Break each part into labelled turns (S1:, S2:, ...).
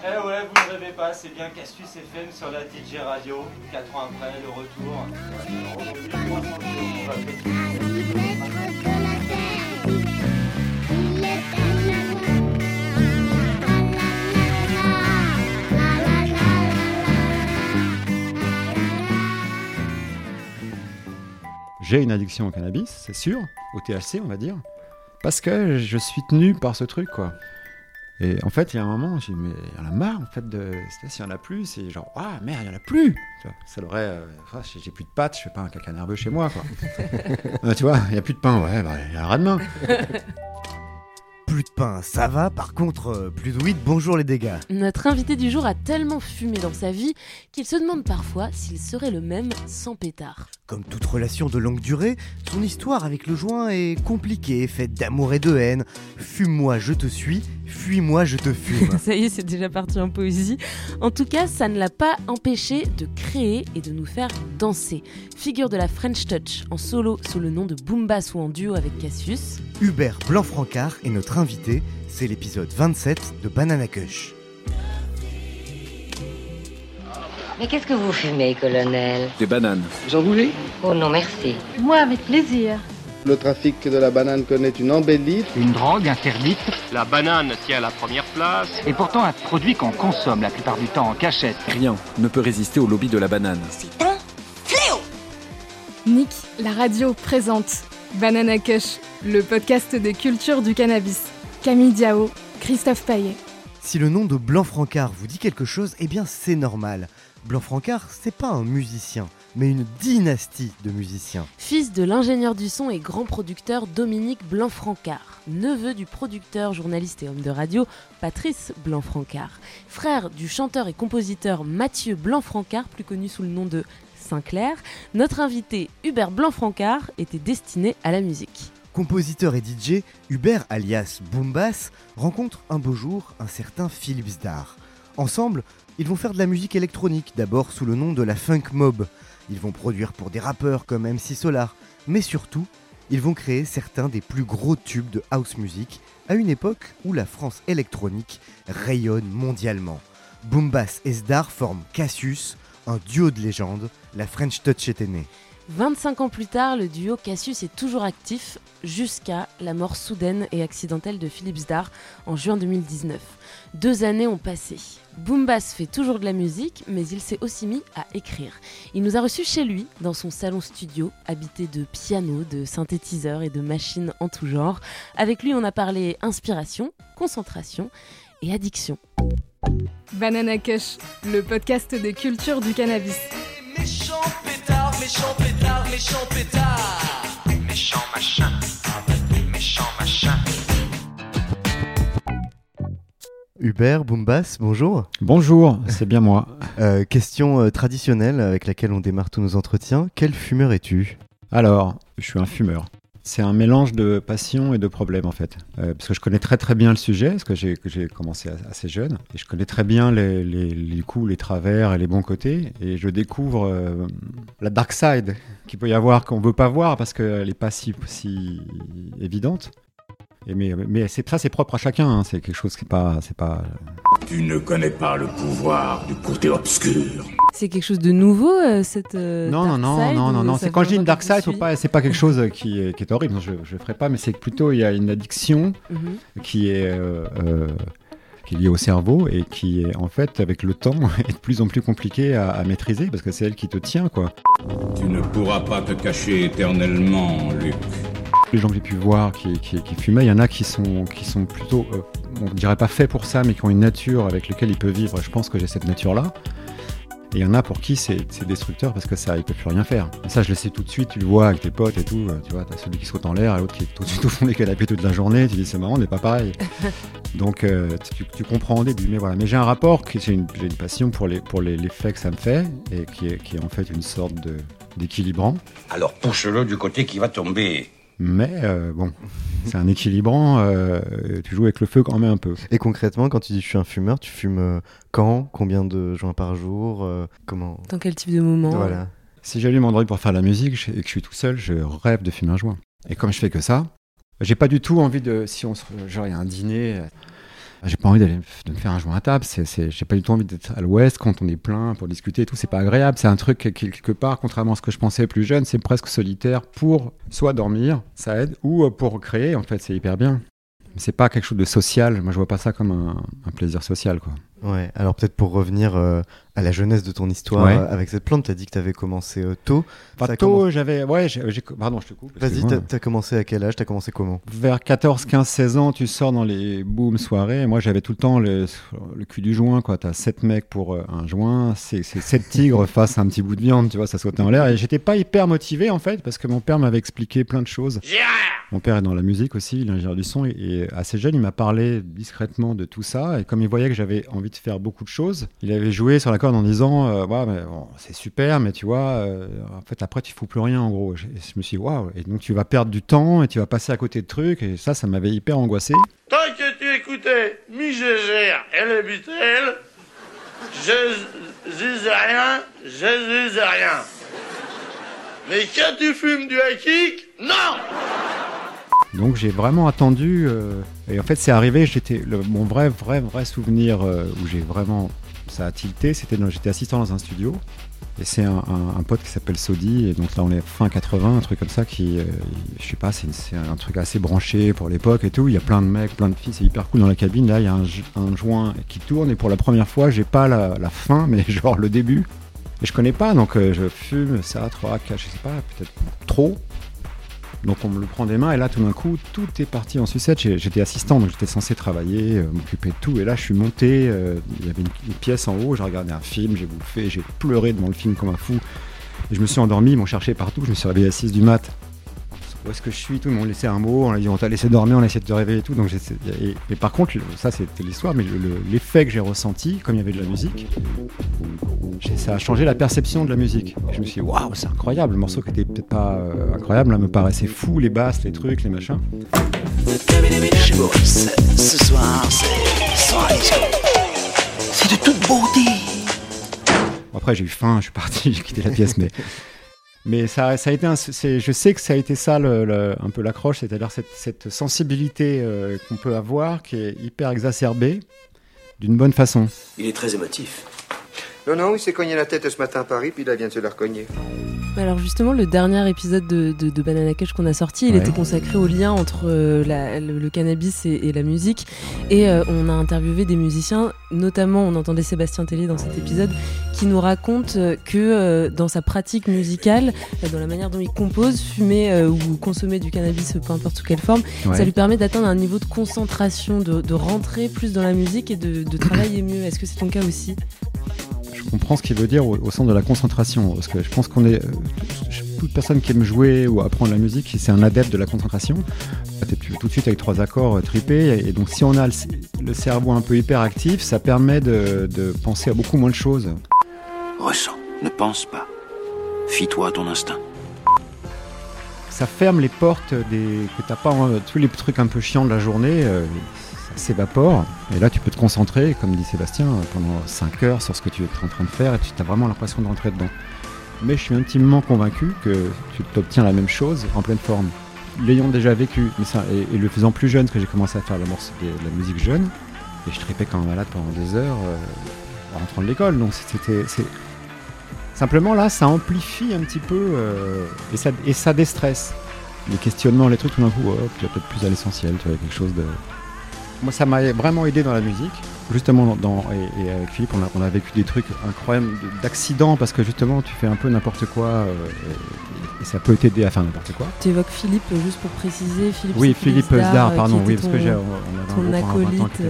S1: Eh ouais, vous ne rêvez pas, c'est bien Cassius FM sur la TG Radio. 4 ans après, le retour. Aujourd'hui, 300 jours, on va fêter.
S2: J'ai une addiction au cannabis, c'est sûr, au THC on va dire, parce que je suis tenu par ce truc quoi. Et en fait, il y a un moment, j'ai dit, mais il y en a marre en fait de. S'il y en a plus, c'est genre, ah merde, il y en a plus Tu vois, Ça l'aurait. euh, j'ai- plus de pâtes, je fais pas un caca nerveux chez moi quoi. Euh, tu vois, il y a plus de pain, ouais, bah, il y a un ras de main.
S3: Plus de pain, ça va. Par contre, euh, plus de weed, bonjour les dégâts.
S4: Notre invité du jour a tellement fumé dans sa vie qu'il se demande parfois s'il serait le même sans pétard.
S3: Comme toute relation de longue durée, son histoire avec le joint est compliquée, faite d'amour et de haine. Fume-moi, je te suis. Fuis-moi, je te fume.
S4: Ça y est, c'est déjà parti en poésie. En tout cas, ça ne l'a pas empêché de créer et de nous faire danser. Figure de la French Touch, en solo sous le nom de Boombass ou en duo avec Cassius.
S3: Hubert Blanc-Francard est notre invité. C'est l'épisode 27 de Banana Kush.
S5: Mais qu'est-ce que vous fumez, colonel?
S6: Des bananes.
S5: Oh non, merci.
S7: Moi, avec plaisir.
S8: Le trafic de la banane connaît une embellie.
S9: Une drogue interdite
S10: La banane tient la première place.
S9: et pourtant un produit qu'on consomme la plupart du temps en cachette.
S6: Rien ne peut résister au lobby de la banane.
S7: Nick, la radio présente Banana Kush, le podcast des cultures du cannabis. Camille Diao, Christophe Paillet.
S3: Si le nom de Blanc-Francard vous dit quelque chose, eh bien c'est normal. Blanc-Francard, c'est pas un musicien, mais une dynastie de musiciens.
S4: Fils de l'ingénieur du son et grand producteur Dominique Blanc-Francard, neveu du producteur, journaliste et homme de radio Patrice Blanc-Francard, frère du chanteur et compositeur Mathieu Blanc-Francard, plus connu sous le nom de Sinclair, notre invité Hubert Blanc-Francard était destiné à la musique.
S3: Compositeur et DJ, Hubert alias Boombass rencontre un beau jour un certain Philips Dar. Ensemble, ils vont faire de la musique électronique, d'abord sous le nom de la Funk Mob. Ils vont produire pour des rappeurs comme MC Solar, mais surtout, ils vont créer certains des plus gros tubes de house music à une époque où la France électronique rayonne mondialement. Boombass et Sdar forment Cassius, un duo de légende, la French Touch était née.
S4: 25 ans plus tard, le duo Cassius est toujours actif jusqu'à la mort soudaine et accidentelle de Philippe Zdar en juin 2019. Deux années ont passé. Boombass fait toujours de la musique, mais il s'est aussi mis à écrire. Il nous a reçus chez lui, dans son salon studio, habité de pianos, de synthétiseurs et de machines en tout genre. Avec lui, on a parlé inspiration, concentration et addiction.
S7: Banana Kush, le podcast des cultures du cannabis.
S1: Méchant pétard, méchant pétard, méchant pétard.
S10: Méchant machin. Méchant machin.
S3: Hubert, Boombass, bonjour.
S2: Bonjour, c'est bien moi.
S3: Euh, question euh, traditionnelle avec laquelle on démarre tous nos entretiens. Quel fumeur es-tu?
S2: Alors, je suis un fumeur. C'est un mélange de passion et de problème en fait. Euh, parce que je connais très très bien le sujet, parce que j'ai commencé assez jeune. Et je connais très bien les, coups, les travers et les bons côtés. Et je découvre euh, la dark side qu'il peut y avoir qu'on veut pas voir parce qu'elle n'est pas si, si évidente. Et mais mais c'est ça, c'est propre à chacun. hein. C'est quelque chose qui est pas, c'est pas.
S11: Tu ne connais pas le pouvoir du côté obscur.
S4: C'est quelque chose de nouveau, euh, cette. euh,
S2: Non, non,
S4: dark
S2: non,
S4: side,
S2: non, non, non. C'est quand je dis une dark side, pas, c'est pas quelque chose qui est, qui est horrible. Non, je, je ferai pas, mais c'est plutôt il y a une addiction
S4: Mhm.
S2: qui est, euh, euh, qui est liée au cerveau et qui est en fait avec le temps est de plus en plus compliquée à, à maîtriser parce que c'est elle qui te tient quoi.
S11: Tu ne pourras pas te cacher éternellement, Luc.
S2: Les gens que j'ai pu voir qui, qui, qui fumaient, il y en a qui sont, qui sont plutôt, euh, on dirait pas faits pour ça, mais qui ont une nature avec laquelle ils peuvent vivre. Je pense que j'ai cette nature-là. Et il y en a pour qui c'est destructeur parce que ça, ils peuvent plus rien faire. Et ça, je le sais tout de suite, tu le vois avec tes potes et tout. euh, Tu vois, t'as celui qui saute en l'air et l'autre qui est tout de suite au fond des canapés toute la journée. Tu dis, c'est marrant, on n'est pas pareil. Donc, euh, tu, tu comprends au début. Mais voilà. Mais j'ai un rapport, j'ai une, une passion pour les pour les- que ça me fait et qui est, qui est en fait une sorte d'équilibrant.
S11: Alors pousse-le du côté qui va tomber.
S2: Mais euh, bon, c'est un équilibrant. euh, tu joues avec le feu quand même un peu.
S3: Et concrètement, quand tu dis je suis un fumeur, tu fumes euh, quand? Combien de joints par jour? Euh, Comment?
S4: Dans quel type de moment?
S3: Voilà.
S2: Si j'allume Android pour faire la musique je- et que je suis tout seul, je rêve de fumer un joint. Et comme je fais que ça, j'ai pas du tout envie de. Si on se, genre il y a un dîner, j'ai pas envie d'aller de me faire un joint à table. C'est, j'ai pas du tout envie d'être à l'ouest quand on est plein pour discuter et tout. C'est pas agréable. C'est un truc quelque part, contrairement à ce que je pensais plus jeune, c'est presque solitaire pour soit dormir, ça aide, ou euh, pour créer. En fait, c'est hyper bien. Mais c'est pas quelque chose de social. Moi, je vois pas ça comme un, un plaisir social, quoi.
S3: Ouais, alors peut-être pour revenir euh, à la jeunesse de ton histoire
S2: Ouais.
S3: euh, avec cette plante, tu as dit que tu avais commencé euh, tôt.
S2: Pas tôt,
S3: commencé-
S2: j'avais. Ouais, j'ai, pardon, je te coupe.
S3: Vas-y, t'as as commencé à quel âge? T'as commencé comment?
S2: Vers 14, 15, 16 ans, tu sors dans les boom soirées. Moi, j'avais tout le temps le, le cul du joint, quoi. T'as 7 mecs pour euh, un joint, c'est 7 tigres face à un petit bout de viande, tu vois, ça sautait en l'air. Et j'étais pas hyper motivé, en fait, parce que mon père m'avait expliqué plein de choses. Mon père est dans la musique aussi, il est ingénieur du son, et, et assez jeune, il m'a parlé discrètement de tout ça. Et comme il voyait que j'avais envie de faire beaucoup de choses, il avait joué sur la corde en disant euh, c'est super, mais tu vois, euh, en fait, après, tu fous plus rien, en gros. Et je me suis dit Waouh, et donc tu vas perdre du temps et tu vas passer à côté de trucs, et ça, ça m'avait hyper angoissé.
S12: Tant que tu écoutais mi et les Beatles, je disais rien, je disais rien. Mais quand tu fumes du hakik, non
S2: Donc j'ai vraiment attendu. euh, et en fait, c'est arrivé. J'étais mon vrai, vrai, vrai souvenir euh, où j'ai vraiment ça a tilté. C'était j'étais assistant dans un studio. Et c'est un, pote qui s'appelle Sodi. Et donc là, on est fin 80, un truc comme ça qui, euh, je sais pas, c'est un truc assez branché pour l'époque et tout. Il y a plein de mecs, plein de filles. C'est hyper cool dans la cabine. Là, il y a un, jo- un joint qui tourne. Et pour la première fois, j'ai pas la, fin, mais genre le début. Et je connais pas, donc je fume ça, 3, 4, je sais pas, peut-être trop. Donc on me le prend des mains et là tout d'un coup tout est parti en sucette. J'étais assistant donc j'étais censé travailler, euh, m'occuper de tout et là je suis monté, euh, il y avait une, une pièce en haut, j'ai regardé un film, j'ai bouffé, j'ai pleuré devant le film comme un fou. Et je me suis endormi, ils m'ont cherché partout, je me suis réveillé à 6 du mat. Où est-ce que je suis Tout le monde laissé un mot, on a dit on t'a laissé dormir, on a essayé de te réveiller et tout. Donc et, et par contre, ça c'était l'histoire, mais le- le- l'effet que j'ai ressenti, comme il y avait de la musique, ça a changé la perception de la musique. Et je me suis dit, waouh, c'est incroyable. Le morceau qui était peut-être pas euh, incroyable, là, me paraissait fou, les basses, les trucs, les machins.
S13: Chez Boris, ce soir, c'est de toute beauté.
S2: Après, j'ai eu faim, je suis parti, j'ai quitté la pièce, mais. Mais ça, a été je sais que ça a été ça un peu l'accroche, c'est-à-dire cette, cette sensibilité euh, qu'on peut avoir qui est hyper exacerbée d'une bonne façon.
S14: Il est très émotif.
S15: Non, non, il s'est cogné la tête ce matin à Paris, puis il vient de se la recogner.
S4: Alors justement, le dernier épisode de, de, de Banana Cash qu'on a sorti, il
S2: Ouais.
S4: était consacré au lien entre euh, la- le, le cannabis et, et la musique. Et euh, on a interviewé des musiciens, notamment on entendait Sébastien Tellier dans cet épisode, qui nous raconte euh, que euh, dans sa pratique musicale, euh, dans la manière dont il compose, fumer euh, ou consommer du cannabis, peu importe sous quelle forme,
S2: Ouais.
S4: ça lui permet d'atteindre un niveau de concentration, de, de rentrer plus dans la musique et de, de travailler mieux. Est-ce que c'est ton cas aussi?
S2: Je comprends ce qu'il veut dire au, au sens de la concentration, parce que je pense qu'on est. euh, toute personne qui aime jouer ou apprendre la musique, c'est un adepte de la concentration. Tu es tout de suite avec trois accords euh, tripés, et, donc si on a le, le cerveau un peu hyperactif, ça permet de, de penser à beaucoup moins de choses.
S14: Ressens, ne pense pas. Fie-toi à ton instinct.
S2: Ça ferme les portes des que t'as pas en- tous les trucs un peu chiants de la journée, euh, s'évapore, et là tu peux te concentrer, comme dit Sébastien, pendant 5 heures sur ce que tu es en train de faire, et tu as vraiment l'impression de rentrer dedans. Mais je suis intimement convaincu que tu obtiens la même chose en pleine forme. L'ayant déjà vécu, et, le faisant plus jeune, que j'ai commencé à faire la, la musique jeune, et je tripais quand même malade pendant des heures euh, en rentrant de l'école, donc c'était... Simplement là, ça amplifie un petit peu euh, et, ça, et ça déstresse. Les questionnements, les trucs, tout d'un coup, hop, tu vas peut-être plus à l'essentiel, tu vois, quelque chose de... Moi, ça m'a vraiment aidé dans la musique. Justement, dans, et, et avec Philippe, on a, on a vécu des trucs incroyables, d'accidents, parce que justement, tu fais un peu n'importe quoi, euh, et- ça peut t'aider à faire n'importe quoi.
S4: Tu évoques Philippe, euh, juste pour préciser. Philippe
S2: Oui, Philippe Zdar,
S4: euh,
S2: pardon, oui, parce que j'ai-
S4: ton
S2: gros point à 20 ans
S4: acolyte,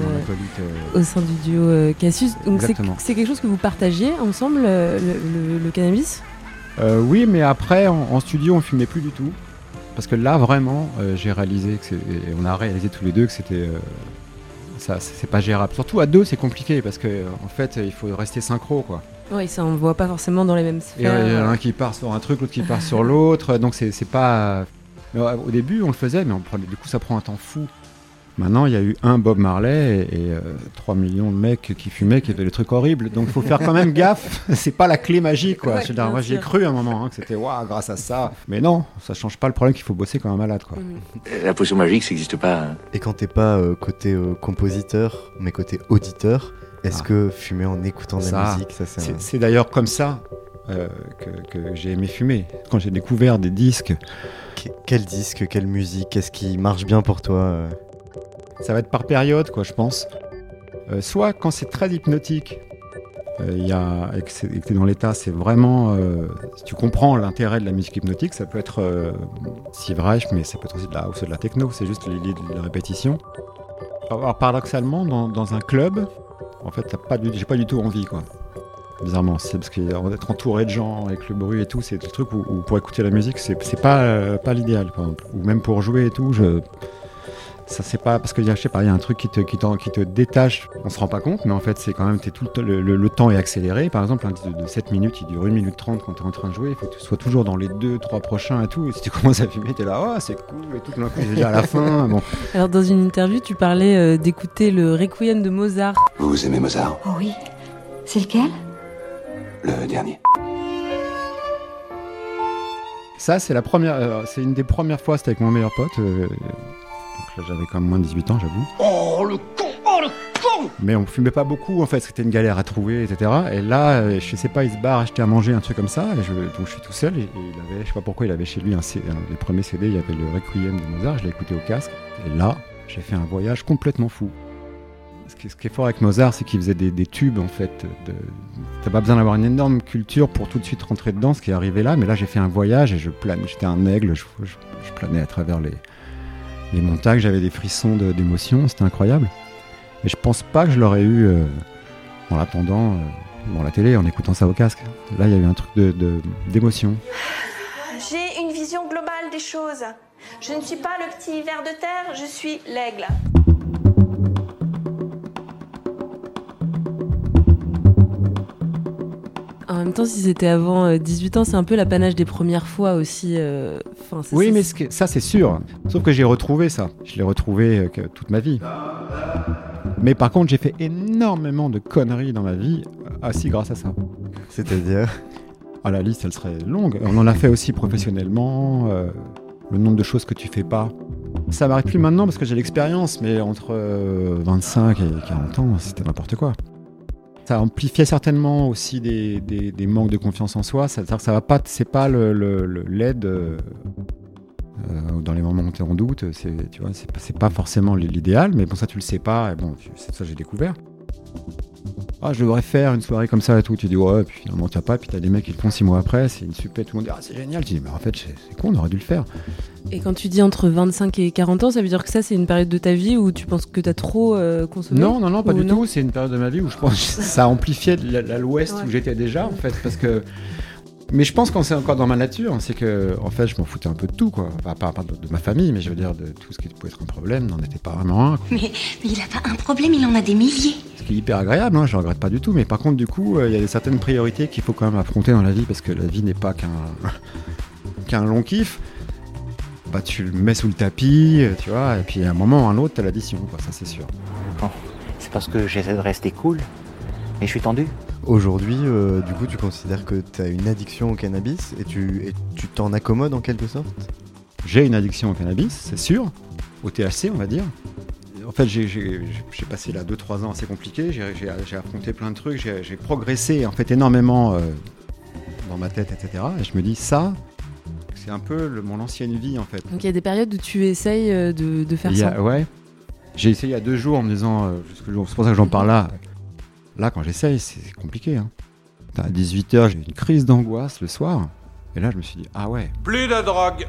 S4: euh,
S2: euh,
S4: au sein du duo Cassius. Donc c'est quelque chose que vous partagiez ensemble, le, le- le cannabis?
S2: Oui, mais après, en, en studio, on fumait plus du tout. Parce que là, vraiment, euh, j'ai réalisé que et on a réalisé tous les deux que c'était. euh, ça, c'est pas gérable. Surtout à deux, c'est compliqué parce que, euh, en fait, il faut rester synchro, quoi.
S4: Oui, ça on voit pas forcément dans les mêmes sphères.
S2: il y en a un qui part sur un truc, l'autre qui part sur l'autre. Donc, c'est pas. mais, au début, on le faisait, mais on prenait- du coup, ça prend un temps fou. Maintenant, il y a eu un Bob Marley et, et, euh, 3 millions de mecs qui fumaient, qui faisaient des trucs horribles. Donc, il faut faire quand même gaffe. c'est pas la clé magique, quoi.
S16: Ouais,
S2: moi, j'y ai cru à un moment, hein, que c'était waouh, grâce à ça. Mais non, ça change pas le problème qu'il faut bosser comme un malade, quoi.
S14: La potion magique, ça n'existe pas. hein.
S3: Et quand t'es pas euh, côté euh, compositeur, mais côté auditeur, est-ce que fumer en écoutant de la musique, ça c'est
S2: c'est
S3: un-
S2: c'est d'ailleurs comme ça euh, que, que j'ai aimé fumer. Quand j'ai découvert des disques.
S3: Que- Quel disque, quelle musique, qu'est-ce qui marche bien pour toi euh?
S2: Ça va être par période, quoi, je pense. Euh, soit quand c'est très hypnotique, euh, y a, et que que t'es dans l'état, c'est vraiment. euh, si tu comprends l'intérêt de la musique hypnotique, ça peut être Steve Reich, mais ça peut être aussi de la house ou de la techno, c'est juste l'idée de la répétition. Alors, paradoxalement, dans, un club, en fait, j'ai pas du tout envie, quoi. Bizarrement, c'est parce qu'être entouré de gens avec le bruit et tout, c'est le truc où, pour écouter la musique, c'est pas, pas l'idéal. Ou même pour jouer et tout, je, ça c'est pas parce que je sais pas, il y a un truc qui te, qui, t'en- qui te détache, on se rend pas compte, mais en fait c'est quand même tout le, temps- le, le- le temps est accéléré. Par exemple, un disque de, de 7 minutes, il dure 1 minute 30 quand tu es en train de jouer, il faut que tu sois toujours dans les 2 3 prochains et tout. Et si tu commences à fumer, tu es là, oh c'est cool et tout d'un coup, c'est déjà à la fin. Bon.
S4: Alors dans une interview, tu parlais euh, d'écouter le Requiem de Mozart.
S14: Vous aimez Mozart?
S5: Oh oui. C'est lequel?
S14: Le dernier.
S2: Ça c'est la première euh, c'est une des premières fois, c'était avec mon meilleur pote. euh, donc là j'avais quand même moins de 18 ans, j'avoue.
S11: Oh le con Oh le con
S2: Mais on fumait pas beaucoup en fait, c'était une galère à trouver, etc. Et là, euh, je sais pas, il se barre acheter à manger un truc comme ça, et je, donc je suis tout seul, et, et il avait, je sais pas pourquoi, il avait chez lui un, un des premiers CD, il y avait le Requiem de Mozart, je l'ai écouté au casque, et là, j'ai fait un voyage complètement fou. Ce qui, ce qui est fort avec Mozart, c'est qu'il faisait des, des tubes en fait. De, t'as pas besoin d'avoir une énorme culture pour tout de suite rentrer dedans, ce qui est arrivé là, mais là j'ai fait un voyage et je plane, j'étais un aigle, je, je- je planais à travers les, les montagnes, j'avais des frissons d'émotion, c'était incroyable. Et je pense pas que je l'aurais eu euh, en l'attendant euh, dans la télé, en écoutant ça au casque. Là, il y a eu un truc de- de- d'émotion.
S16: J'ai une vision globale des choses. Je ne suis pas le petit ver de terre, je suis l'aigle.
S4: Même temps, si c'était avant euh, 18 ans, c'est un peu l'apanage des premières fois aussi. euh, enfin,
S2: Oui, mais ce que- ça, c'est sûr. Sauf que j'ai retrouvé ça. Je l'ai retrouvé euh, toute ma vie. Mais par contre, j'ai fait énormément de conneries dans ma vie, euh, assis grâce à ça.
S3: C'est-à-dire?
S2: Ah, la liste, elle serait longue. On en a fait aussi professionnellement. euh, le nombre de choses que tu fais pas. Ça m'arrive plus maintenant parce que j'ai l'expérience, mais entre euh, 25 et 40 ans, c'était n'importe quoi. Ça amplifiait certainement aussi des, des- manques de confiance en soi. Que ça va pas, c'est pas le, l'aide euh, euh, dans les moments où tu es en doute. C'est, tu vois, c'est, pas- c'est forcément l'idéal, mais bon, ça tu le sais pas. Et bon, c'est ça j'ai découvert. Ah, je devrais faire une soirée comme ça et tout. Tu dis, ouais, puis finalement, tu as pas. Puis tu as des mecs qui le font six mois après. C'est une super. Tout le monde dit, ah, c'est génial. Tu dis, mais en fait, c'est, con, on aurait dû le faire.
S4: Et quand tu dis entre 25 et 40 ans, ça veut dire que ça, c'est une période de ta vie où tu penses que tu as trop euh, consommé
S2: Non, non, non, pas du tout. C'est une période de ma vie où je pense que ça amplifiait l'ouest
S4: Ouais.
S2: où j'étais déjà, en fait. Parce que. Mais je pense qu'on c'est encore dans ma nature, c'est que en fait je m'en foutais un peu de tout quoi, Enfin, pas, pas de, de ma famille, mais je veux dire de tout ce qui pouvait être un problème n'en était pas vraiment un. quoi.
S17: Mais, mais il a pas un problème, il en a des milliers.
S2: Ce qui est hyper agréable, hein, je ne regrette pas du tout, mais par contre du coup euh, il y a des certaines priorités qu'il faut quand même affronter dans la vie parce que la vie n'est pas qu'un qu'un long kiff. Bah tu le mets sous le tapis, euh, tu vois, et puis à un moment ou à un autre t'as l'addition, quoi, ça c'est sûr.
S18: Bon, c'est parce que j'essaie de rester cool. Mais je suis tendu.
S3: Aujourd'hui, euh, du coup, tu considères que tu as une addiction au cannabis et tu et tu t'en accommodes en quelque sorte?
S2: J'ai une addiction au cannabis, c'est sûr, au THC on va dire. En fait, j'ai- j'ai j'ai passé là 2-3 ans assez compliqués, j'ai j'ai- j'ai affronté plein de trucs, j'ai j'ai progressé en fait énormément euh, dans ma tête, etc. Et je me dis, ça, c'est un peu le- mon ancienne vie en fait.
S4: Donc il y a des périodes où tu essayes euh, de, de faire
S2: a-
S4: ça?
S2: ouais. J'ai essayé il y a deux jours en me disant, euh, jusqu'au jour- c'est pour ça que j'en parle là. Là, quand j'essaye, c'est compliqué. Hein. À 18h, j'ai une crise d'angoisse le soir. Et là, je me suis dit, ah ouais.
S10: Plus de drogue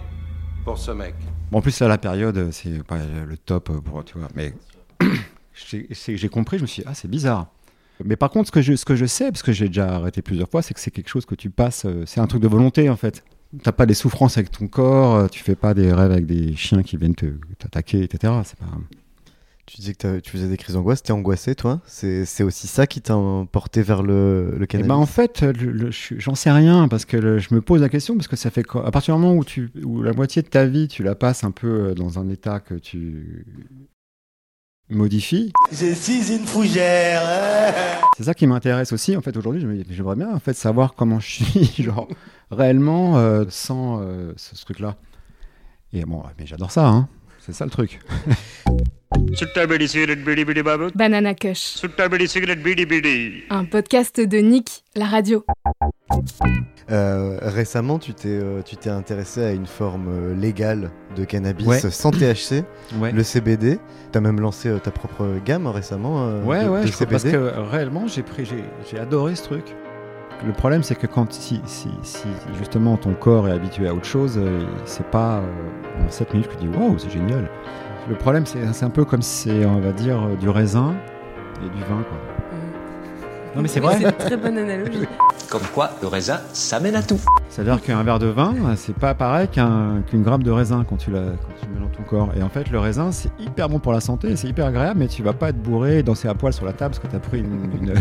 S10: pour ce mec.
S2: Bon, en plus, à la période, c'est pas le top pour, tu vois, mais j'ai compris, je me suis dit, ah, c'est bizarre. Mais par contre, ce que je, ce que je sais, parce que j'ai déjà arrêté plusieurs fois, c'est que c'est quelque chose que tu passes, euh, c'est un truc de volonté en fait. T'as pas des souffrances avec ton corps, euh, tu fais pas des rêves avec des chiens qui viennent t'attaquer, etc. C'est pas...
S3: Tu disais que tu faisais des crises d'angoisse, t'es angoissé toi C'est aussi ça qui t'a porté vers le, le
S2: Eh ben, en fait, j'en sais rien parce que le- je me pose la question parce que ça fait quoi? À partir du moment où, tu, où la moitié de ta vie, tu la passes un peu euh, dans un état que tu modifies.
S19: Je suis une fougère.
S2: C'est ça qui m'intéresse aussi en fait aujourd'hui. je me dis, J'aimerais bien en fait savoir comment je suis genre réellement euh, sans euh, ce, ce truc-là. Et bon, mais j'adore ça. Hein. C'est ça le truc.
S7: Banana Kush,
S10: Bidi
S7: un podcast de Nick, la radio.
S3: Euh, récemment, tu t'es euh, tu t'es intéressé à une forme euh, légale de cannabis
S2: Ouais.
S3: sans THC,
S2: Ouais.
S3: le CBD. T'as même lancé euh, ta propre gamme récemment euh,
S2: Ouais,
S3: de,
S2: ouais,
S3: de
S2: je crois, parce
S3: CBD.
S2: que réellement, j'ai pris, j'ai, j'ai adoré ce truc. Le problème, c'est que quand si, si, si justement ton corps est habitué à autre chose, euh, c'est pas euh, en 7 minutes que tu dis waouh, c'est génial. Le problème, c'est, un peu comme si c'est, on va dire, euh, du raisin et du vin, quoi. Non, mais c'est vrai.
S4: C'est une très bonne analogie.
S14: Comme quoi, le raisin, ça mène à tout.
S2: C'est-à-dire qu'un verre de vin, c'est pas pareil qu'un, qu'une grappe de raisin quand tu, la, quand tu mets dans ton corps. Et en fait, le raisin, c'est hyper bon pour la santé, c'est hyper agréable, mais tu vas pas être bourré et danser à poil sur la table parce que tu as pris une, une,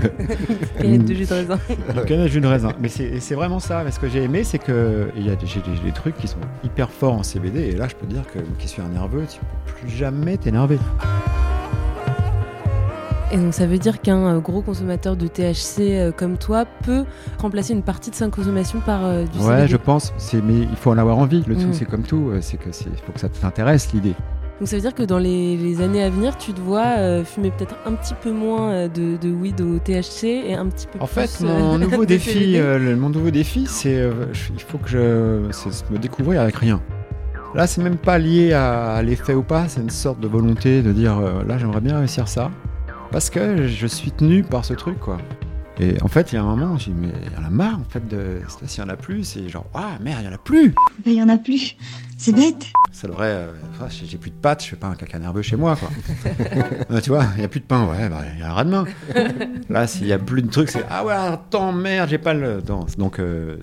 S4: Canette de jus de raisin.
S2: une canette de jus de raisin. Mais c'est, vraiment ça. Mais ce que j'ai aimé, c'est que il y a des, j'ai des, trucs qui sont hyper forts en CBD. Et là, je peux dire que moi qui suis un nerveux, tu peux plus jamais t'énerver.
S4: Et donc ça veut dire qu'un euh, gros consommateur de THC euh, comme toi peut remplacer une partie de sa consommation par euh, du
S2: Ouais,
S4: CBD.
S2: je pense. Mais il faut en avoir envie. Le
S4: Mm.
S2: truc, c'est comme tout. C'est que c'est, faut que ça t'intéresse l'idée.
S4: Donc ça veut dire que dans les, les années à venir, tu te vois euh, fumer peut-être un petit peu moins de, de weed au THC et un petit peu
S2: En
S4: plus
S2: fait,
S4: euh,
S2: mon nouveau
S4: de
S2: défi, le- mon nouveau défi, c'est il faut que je me découvrir avec rien. Là, c'est même pas lié à, l'effet ou pas, c'est une sorte de volonté de dire là, j'aimerais bien réussir ça parce que je suis tenu par ce truc quoi. Et en fait, il y a un moment, j'ai dit mais il y en a marre en fait de s'il y en a plus, c'est genre ah merde, il y en a plus.
S17: Il y en a plus. C'est bête.
S2: Ça devrait euh, j'ai plus de pâtes, je fais pas un caca nerveux chez moi quoi. Tu vois, il y a plus de pain, ouais, bah il y a un ras de main. Là, s'il y a plus de trucs, c'est ah ouais, attends merde, j'ai pas le non, donc euh,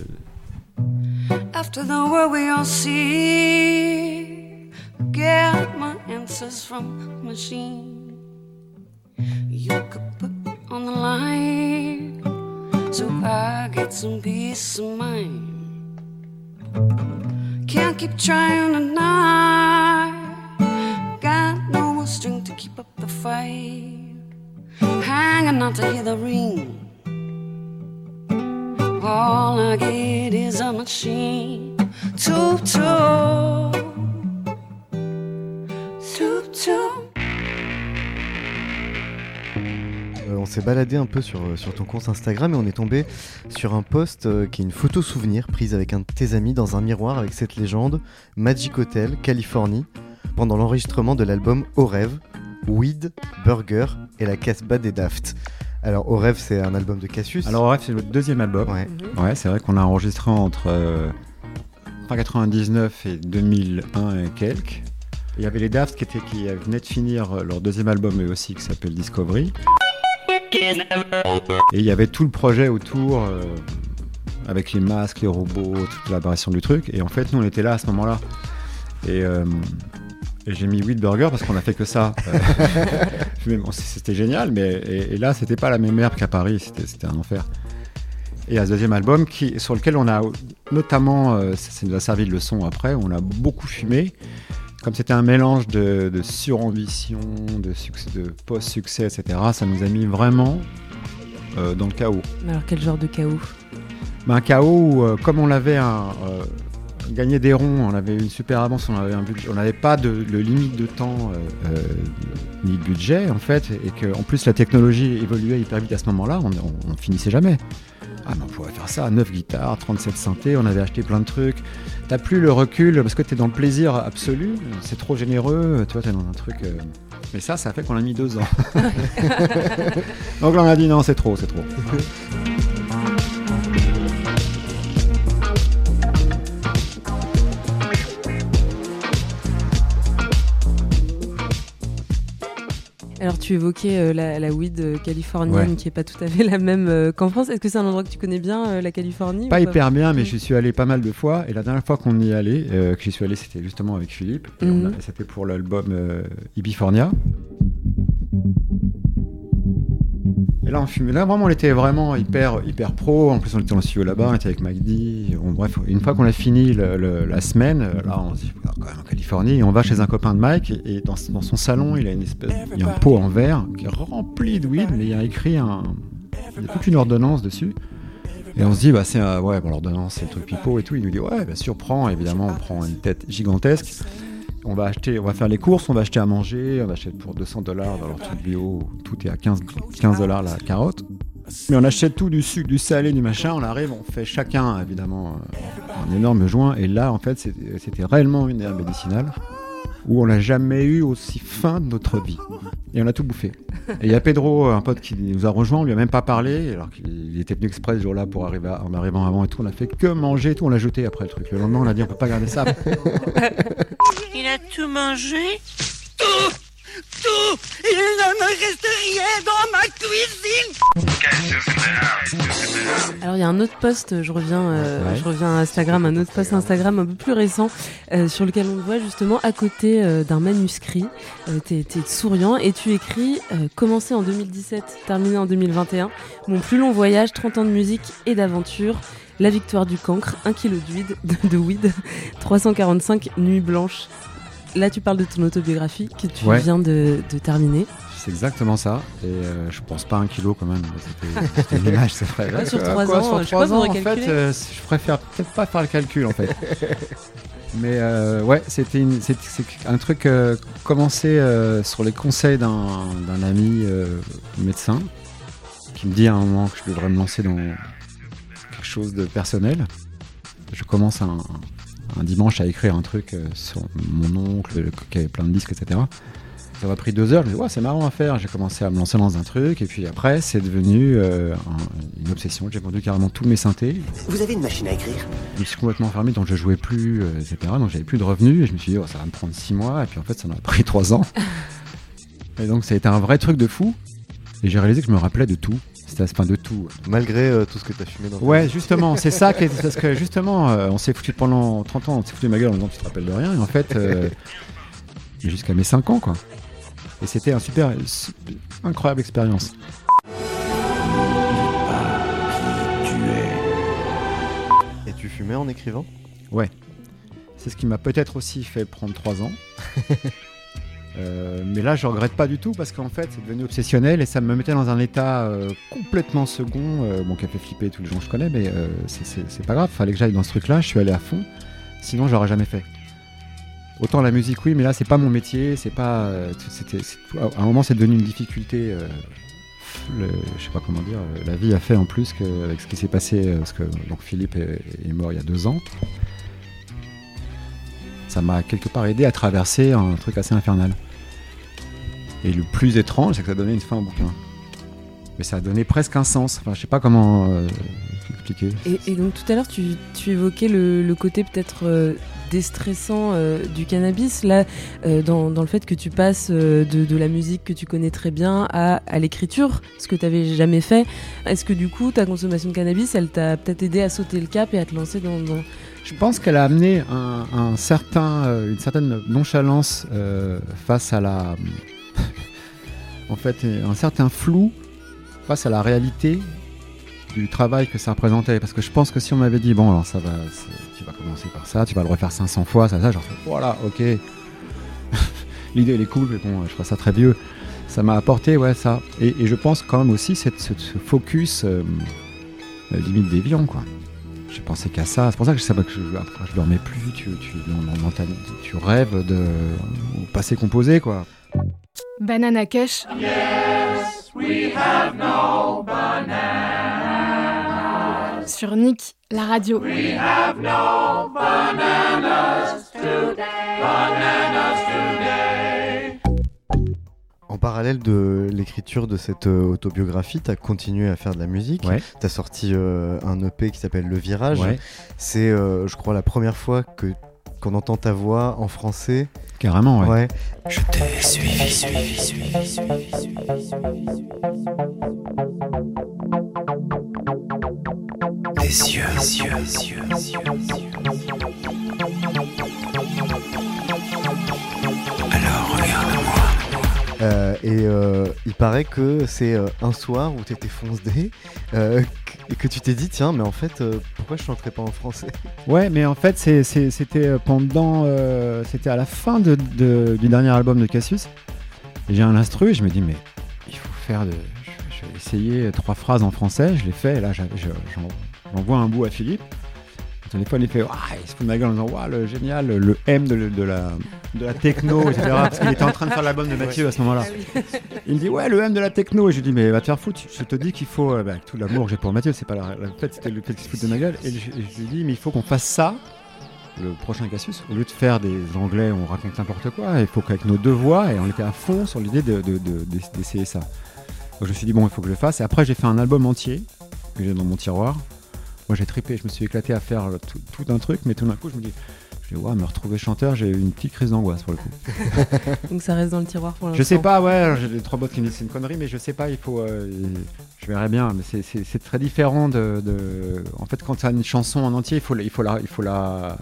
S20: After the world we all see, get my answers from machine. You could put on the line, so I get some peace of mind. Can't keep trying to tonight. Got no more strength to keep up the fight. Hanging on to hear the ring. All I get is a machine. Toop toop. Toop toop.
S3: On s'est baladé un peu sur, euh, sur ton compte Instagram et on est tombé sur un post euh, qui est une photo souvenir prise avec un de tes amis dans un miroir avec cette légende Magic Hotel, Californie, pendant l'enregistrement de l'album Au rêve, Weed, Burger et la Casbah des Daft. Alors Au rêve, c'est un album de Cassius.
S2: Alors, bref, c'est le deuxième album.
S3: Ouais.
S2: Ouais, c'est vrai qu'on a enregistré entre euh, fin 99 et 2001 et quelques. Il y avait les Daft qui, étaient, qui venaient de finir leur deuxième album eux aussi qui s'appelle Discovery. Et il y avait tout le projet autour euh, avec les masques, les robots, toute l'aberration du truc. Et en fait, nous on était là à ce moment-là. Et, euh, et j'ai mis 8 burgers parce qu'on a fait que ça. Euh, c'était génial, mais et, et là c'était pas la même herbe qu'à Paris, c'était c'était un enfer. Et à ce deuxième album, qui, sur lequel on a notamment, euh, ça ça nous a servi de leçon après, on a beaucoup fumé. Comme c'était un mélange de, de surambition, de, succès, de post-succès, etc., ça nous a mis vraiment euh, dans le chaos.
S4: Mais Alors quel genre de chaos?
S2: Ben, un chaos où, euh, comme on l'avait un, euh, gagné des ronds, on avait une super avance, on avait un budget, on n'avait pas de, de limite de temps ni de budget en fait, et que en plus la technologie évoluait hyper vite à ce moment-là, on, on, on finissait jamais. Ah mais on pourrait faire ça, 9 guitares, 37 synthés, on avait acheté plein de trucs. T'as plus le recul parce que t'es dans le plaisir absolu, c'est trop généreux, tu vois, t'es dans un truc. euh, Mais ça, ça fait qu'on a mis deux ans. Donc là on a dit non, c'est trop, c'est trop.
S4: Tu évoquais euh, la, la weed euh, californienne
S2: Ouais.
S4: qui est pas tout à fait la même euh, qu'en France. Est-ce que c'est un endroit que tu connais bien, la Californie
S2: Pas hyper bien, mais j'y suis allé pas mal de fois. Et la dernière fois qu'on y allait, que j'y suis allé, c'était justement avec Philippe. Et a- C'était pour l'album Ibifornia. Et là, on fumait. Là, vraiment, on était vraiment hyper, hyper pro. En plus, on était dans le studio là-bas, on était avec. On- bref, une fois qu'on a fini la semaine, là, on se dit, Ah, quand même en Californie, on va chez un copain de Mike. Et, dans, son salon, il a une espèce, il y a un pot en verre qui est rempli de weed, mais il y a écrit un, une ordonnance dessus. Et on se dit, bah, c'est ouais, bon, l'ordonnance, c'est le truc pipeau et tout. Il nous dit, ouais, bien sûr, prends. Évidemment, on prend une tête gigantesque. On va acheter, on va faire les courses, on va acheter à manger, on va acheter pour 200 dollars dans leur truc bio. Tout est à 15 15 dollars la carotte. Mais on achète tout du sucre, du salé, du machin. On arrive, on fait chacun, évidemment, euh, un énorme joint. Et là, en fait, c'était réellement une herbe médicinale où on l'a jamais eu aussi fin de notre vie. Et on a tout bouffé. Et il y a Pedro, un pote qui nous a rejoint, on lui a même pas parlé, alors qu'il était venu exprès ce jour-là pour arriver en arrivant avant et tout. On a fait que manger et tout, on l'a jeté après le truc. Le lendemain, on a dit on peut pas garder ça.
S13: Il a tout mangé Tout Tout Il ne me reste rien dans ma cuisine
S4: Alors il y a un autre post, je reviens, euh,
S2: Ouais.
S4: je reviens à Instagram, un autre post Instagram un peu plus récent euh, sur lequel on te voit justement à côté euh, d'un manuscrit. Euh, T'es t'es souriant et tu écris euh, commencé en 2017, terminé en 2021. Mon plus long voyage, 30 ans de musique et d'aventure. La victoire du cancre, 1 kg de weed, de, de weed 345 nuits blanches. Là, tu parles de ton autobiographie que tu
S2: Ouais.
S4: viens de, de terminer.
S2: C'est exactement ça. Et euh, je pense pas un kilo quand même. C'était- une image, c'est vrai.
S4: Ouais, sur
S2: Euh,
S4: trois
S2: quoi,
S4: ans,
S2: sur
S4: je sais
S2: trois
S4: pas,
S2: ans, en fait, euh, je préfère peut-être pas faire le calcul en fait. Mais euh, ouais, c'était une- c'est c'est un truc euh, commencé euh, sur les conseils d'un d'un ami euh, médecin qui me dit à un moment que je devrais me lancer dans quelque chose de personnel. Je commence un, un dimanche à écrire un truc euh, sur mon oncle le- qui avait plein de disques, etc. Ça m'a pris deux heures. Je me dis, ouais, c'est marrant à faire. J'ai commencé à me lancer dans un truc. Et puis après, c'est devenu euh, un- une obsession. J'ai vendu carrément tous mes synthés.
S13: Vous avez une machine à écrire?
S2: Je me suis complètement fermé, donc je jouais plus, euh, etc. Donc j'avais plus de revenus. Et je me suis dit, oh, ça va me prendre six mois. Et puis en fait, ça m'a pris trois ans. et donc ça a été un vrai truc de fou. Et j'ai réalisé que je me rappelais de tout. Ce point de tout.
S3: Malgré euh, tout ce que tu as fumé dans
S2: Ouais, justement, c'est ça qui est. Parce que justement, euh, on s'est foutu pendant 30 ans, on s'est foutu de ma gueule en disant tu te rappelles de rien. Et en fait, euh, jusqu'à mes 5 ans, quoi. Et c'était un super, super- incroyable expérience.
S3: Et tu fumais en écrivant?
S2: Ouais. C'est ce qui m'a peut-être aussi fait prendre 3 ans. Euh, mais là, je regrette pas du tout parce qu'en fait, c'est devenu obsessionnel et ça me mettait dans un état euh, complètement second, euh, bon, qui a fait flipper tous les gens que je connais, mais c'est- pas grave. Fallait que j'aille dans ce truc-là. Je suis allé à fond. Sinon, j'aurais jamais fait. Autant la musique, oui, mais là, c'est pas mon métier. C'est pas. À un moment, c'est devenu une difficulté. le- je sais pas comment dire. La vie a fait en plus avec ce qui s'est passé, parce que donc Philippe est mort il y a deux ans ça m'a quelque part aidé à traverser un truc assez infernal. Et le plus étrange, c'est que ça donnait une fin au bouquin. Mais ça a donné presque un sens. Enfin, je sais pas comment euh, expliquer.
S4: Et, et donc tout à l'heure, tu, tu évoquais le, le côté peut-être euh, déstressant euh, du cannabis, là, euh, dans, dans le fait que tu passes euh, de, de la musique que tu connais très bien à, à l'écriture, ce que tu n'avais jamais fait. Est-ce que du coup, ta consommation de cannabis, elle t'a peut-être aidé à sauter le cap et à te lancer dans... dans-
S2: Je pense qu'elle a amené un, un certain, une certaine nonchalance euh, face à la. En fait, un certain flou face à la réalité du travail que ça représentait. Parce que je pense que si on m'avait dit, bon, alors ça va, tu vas commencer par ça, tu vas le refaire 500 fois, ça, ça, genre, voilà, ok. L'idée, elle est cool, mais bon, je ferai ça très vieux. Ça m'a apporté, ouais, ça. Et, je pense quand même aussi cette, ce, focus euh, limite déviant, quoi. J'ai pensé qu'à ça. C'est pour ça que je savais que je, je dormais plus. Tu rêves de au passé composé, quoi.
S7: Banana Kush,
S13: We have no
S7: sur Nick, la radio.
S13: We have no bananas today. Bananas today.
S3: En parallèle de l'écriture de cette euh, autobiographie, tu as continué à faire de la musique.
S2: Ouais.
S3: Tu as sorti euh, un EP qui s'appelle Le Virage.
S2: Ouais.
S3: C'est, euh, je crois, la première fois que puisqu'on entend ta voix en français.
S2: Carrément, ouais.
S3: Ouais.
S14: Je t'ai suivi, suivi, suivi, suivi, suivi, suivi. Yeux, yeux, yeux, yeux. Alors regarde-moi.
S3: Euh, et euh, il paraît que c'est euh, un soir où tu étais foncé euh, et que tu t'es dit tiens mais en fait euh, pourquoi je chanterais pas en français?
S2: Ouais, mais en fait, c'était euh, pendant. euh, c'était à la fin du dernier album de Cassius. J'ai un instru et je me dis, mais il faut faire de. Je, je vais essayer trois phrases en français. Je l'ai fait et là, j'envoie un bout à Philippe. Téléphone, il fait Ah, il se fout de ma gueule en disant Waouh, le génial, le M de, de la, de la techno, etc. Parce qu'il était en train de faire l'album de Mathieu à ce moment-là. Il me dit Ouais, le M de la techno. Et je lui dis Mais va te faire foutre, je te dis qu'il faut. euh, bah, tout l'amour que j'ai pour Mathieu, c'est pas la, la fête, c'était le fait qu'il se fout de ma gueule. Et je, lui dis Mais il faut qu'on fasse ça, le prochain Cassius, au lieu de faire des anglais où on raconte n'importe quoi, il faut qu'avec nos deux voix, et on était à fond sur l'idée de- de- de- d'essayer ça. Donc je me suis dit Bon, il faut que je le fasse. Et après, j'ai fait un album entier que j'ai dans mon tiroir. Moi, j'ai trippé, je me suis éclaté à faire tout, tout un truc, mais tout d'un coup, je me dis, je dis, ouais, me retrouver chanteur, j'ai eu une petite crise d'angoisse pour le coup.
S4: Donc ça reste dans le tiroir pour l'instant.
S2: je sais pas, ouais, j'ai des trois bottes qui me disent c'est une connerie, mais je sais pas, il faut, euh, je verrai bien, mais c'est- très différent de, de- en fait, quand tu as une chanson en entier, il faut, la- il faut la, il faut la,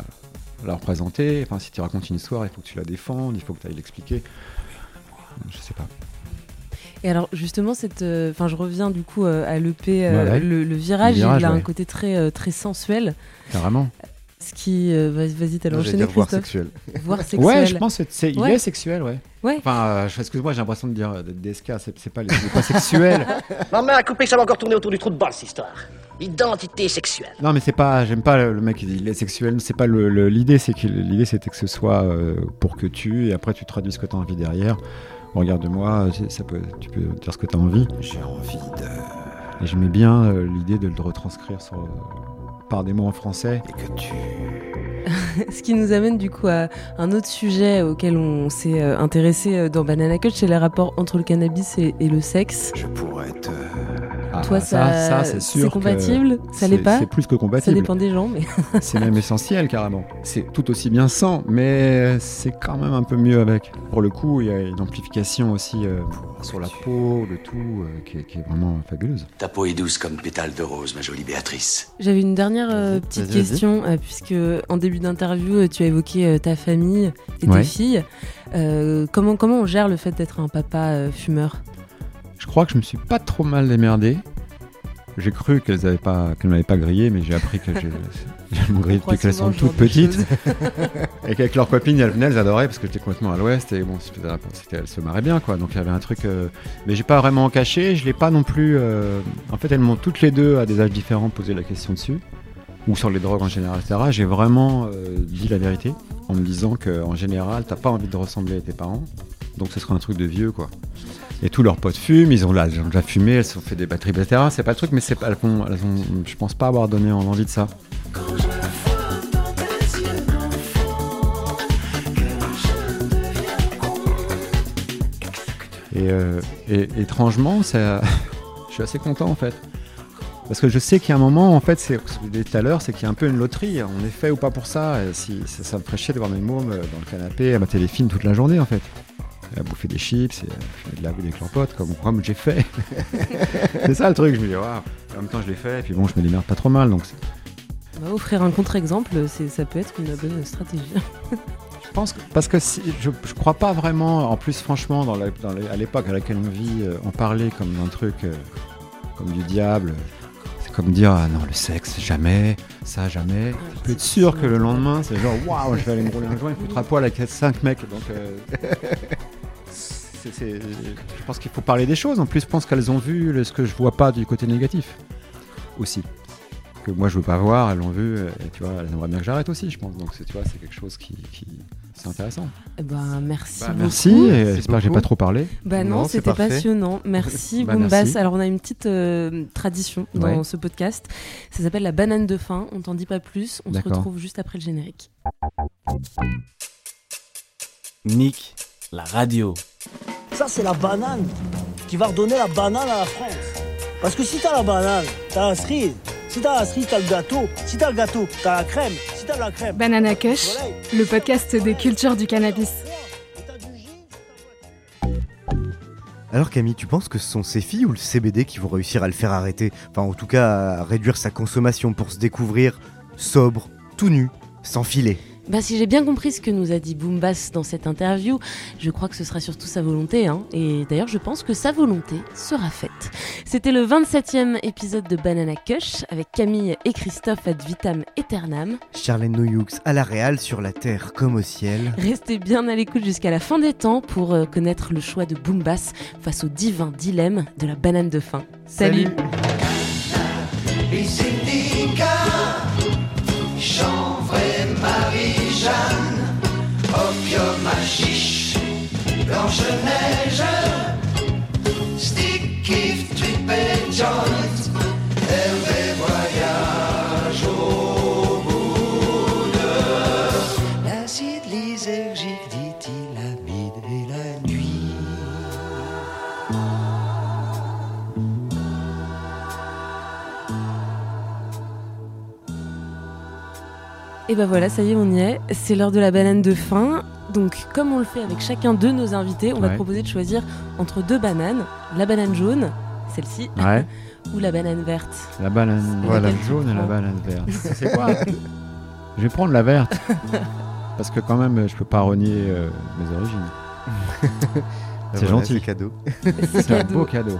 S2: la représenter. Enfin, si tu racontes une histoire, il faut que tu la défendes, il faut que tu ailles l'expliquer. Je sais pas.
S4: Et alors justement, cette, euh, enfin, je reviens du coup euh, à l'EP, euh,
S2: Ouais, ouais.
S4: le, le virage,
S2: Le virage,
S4: il a un côté très euh, très sensuel.
S2: Carrément.
S4: Ce qui, euh, vas- vas-y, t'as
S3: Non, j'allais
S4: enchaîné
S3: dire voire
S4: Christophe.
S3: sexuel.
S4: Voire sexuel.
S2: Ouais, je pense que c'est, il
S4: Ouais.
S2: est sexuel, ouais.
S4: Ouais.
S2: Enfin, euh, excuse-moi, j'ai l'impression de dire euh, DSK, c'est, pas, les- pas sexuel.
S21: Maman a coupé que ça va encore tourner autour du trou de balle, cette histoire. Identité sexuelle.
S2: Non, mais c'est pas. J'aime pas le le mec qui dit il est sexuel. C'est pas le, le- l'idée. C'est que l'idée c'était que ce soit euh, pour que tu et après tu traduis ce que tu as envie derrière. Regarde-moi, c'est- ça peut, tu peux dire ce que tu as envie.
S14: J'ai envie de.
S2: Et j'aimais bien euh, l'idée de le retranscrire sur, euh, par des mots en français.
S14: Et que tu.
S4: Ce qui nous amène du coup à un autre sujet auquel on s'est euh, intéressé dans Banana Cut, c'est les rapports entre le cannabis et, et le sexe.
S14: Je pourrais te.
S2: Ah,
S4: Toi, ça,
S2: c'est sûr. que
S4: compatible? Ça l'est
S2: c'est-
S4: pas?
S2: C'est plus que
S4: Ça
S2: compatible.
S4: dépend des gens, mais.
S2: c'est même essentiel carrément. C'est tout aussi bien sans, mais c'est quand même un peu mieux avec. Pour le coup, il y a une amplification aussi euh, sur la peau, le tout, euh, qui, est, qui est vraiment fabuleuse.
S14: Ta peau est douce comme pétale de rose, ma jolie Béatrice.
S4: J'avais une dernière euh, petite question, euh, puisque en début d'interview, euh, tu as évoqué euh, ta famille et
S2: Ouais.
S4: tes filles. Euh, comment, comment on gère le fait d'être un papa euh, fumeur?
S2: Je crois que je me suis pas trop mal démerdé. J'ai cru qu'elles avaient pas, m'avaient pas grillé, mais j'ai appris que m'ont grillé
S4: croit
S2: depuis qu'elles sont toutes petites. et qu'avec leurs copines, elles venaient, elles adoraient parce que j'étais complètement à l'ouest et bon, elles se marraient bien quoi. Donc il y avait un truc, euh, mais j'ai pas vraiment caché. Je l'ai pas non plus. euh, En fait, elles m'ont toutes les deux à des âges différents posé la question dessus ou sur les drogues en général, etc. J'ai vraiment euh, dit la vérité en me disant que en général, t'as pas envie de ressembler à tes parents, donc ce serait un truc de vieux quoi. Et tous leurs potes fument, ils ont, là, ils ont déjà fumé, elles se sont fait des batteries, etc. C'est pas le truc, mais c'est pas, elles ont, je pense pas avoir donné envie de ça. Et, euh, étrangement, je suis assez content en fait. Parce que je sais qu'il y a un moment, en fait, c'est ce que je disais tout à l'heure, c'est qu'il y a un peu une loterie. On est fait ou pas pour ça. Si, ça, me ferait chier de voir mes mômes euh, dans le canapé à mater les films toute la journée en fait. À bouffer des chips et de la weed avec leurs potes, comme, j'ai fait. c'est ça le truc, je me dis, waouh. En même temps, je l'ai fait, et puis bon, je me démerde pas trop mal. Donc
S4: Bah, Offrir un contre-exemple, ça peut être une bonne stratégie.
S2: Je pense que, parce que si- je, je crois pas vraiment, en plus franchement, dans la- dans les- à l'époque à laquelle on vit, euh, en parler comme d'un truc, euh, comme du diable, c'est comme dire ah non le sexe jamais, ça jamais. Tu peux être sûr que le lendemain c'est genre waouh je vais aller me rouler un joint, il foutra poil avec 5 mecs donc. euh, c'est- c'est- je pense qu'il faut parler des choses. En plus, je pense qu'elles ont vu le- ce que je vois pas du côté négatif aussi. Que moi je veux pas voir, elles l'ont vu, et tu vois, elles aimeraient bien que j'arrête aussi, je pense. Donc c'est tu vois, c'est quelque chose qui, qui- c'est intéressant.
S4: Eh ben, merci.
S2: Bah,
S4: beaucoup.
S2: merci, et j'espère que j'ai pas trop parlé.
S4: Bah non, c'était
S2: parfait.
S4: passionnant. Merci
S2: Bah,
S4: Boombas.
S2: merci.
S4: Alors on a une petite euh, tradition dans
S2: Ouais.
S4: ce podcast. Ça s'appelle la banane de fin. On t'en dit pas plus. On se retrouve juste après le générique.
S22: Nick, la radio.
S19: Ça, c'est la banane qui va redonner la banane à la France. Parce que si t'as la banane, t'as la cerise. Si t'as la cerise, t'as le gâteau. Si t'as le gâteau, t'as la crème. Si t'as la crème.
S7: Banana Kush, le podcast des cultures du cannabis.
S3: Alors Camille, tu penses que ce sont ces filles ou le CBD qui vont réussir à le faire arrêter? Enfin en tout cas à réduire sa consommation pour se découvrir sobre, tout nu, sans filet.
S4: Bah, si j'ai bien compris ce que nous a dit Boombass dans cette interview, je crois que ce sera surtout sa volonté. Hein. Et d'ailleurs, je pense que sa volonté sera faite. C'était le 27e épisode de Banana Kush avec Camille et Christophe ad vitam aeternam.
S3: Charlène Noyoux à la Réal sur la terre comme au ciel.
S4: Restez bien à l'écoute jusqu'à la fin des temps pour euh, connaître le choix de Boombass face au divin dilemme de la banane de fin. Salut,
S13: Blanche-Neige, stick, kiff, trip et joint, Hervé voyage au bout de l'acide lysergique, dit-il, et la nuit.
S4: Et ben voilà, ça y est, on y est. C'est l'heure de la banane de fin. Donc, comme on le fait avec chacun de nos invités, on va
S2: Ouais.
S4: proposer de choisir entre deux bananes. La banane jaune, celle-ci,
S2: Ouais.
S4: ou la banane verte.
S2: La banane la jaune et la banane verte. C'est quoi Je vais prendre la verte. Parce que quand même, je peux pas renier euh, mes origines. C'est
S3: Voilà,
S2: gentil.
S3: c'est cadeau.
S2: C'est un beau cadeau.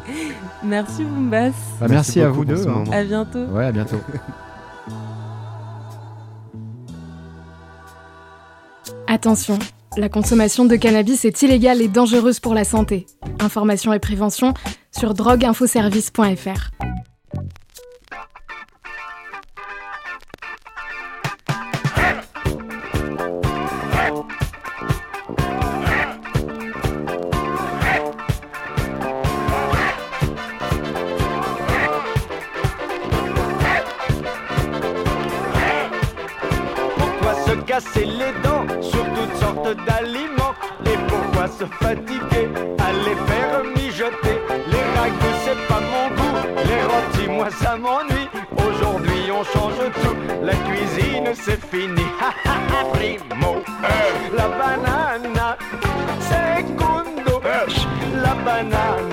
S4: Merci Boombas.
S2: Bah, merci, à vous deux. hein.
S4: À bientôt.
S2: Ouais, à bientôt.
S7: Attention, la consommation de cannabis est illégale et dangereuse pour la santé. Information et prévention sur drogueinfoservice.fr.
S1: Pourquoi se casser les dents d'aliments. Et pourquoi se fatiguer à les faire mijoter? Les ragoûts c'est pas mon goût, les rôtis moi ça m'ennuie. Aujourd'hui on change tout, la cuisine c'est fini. Ha, ha, ha, Primo, euh, la banana Secondo, euh, la banana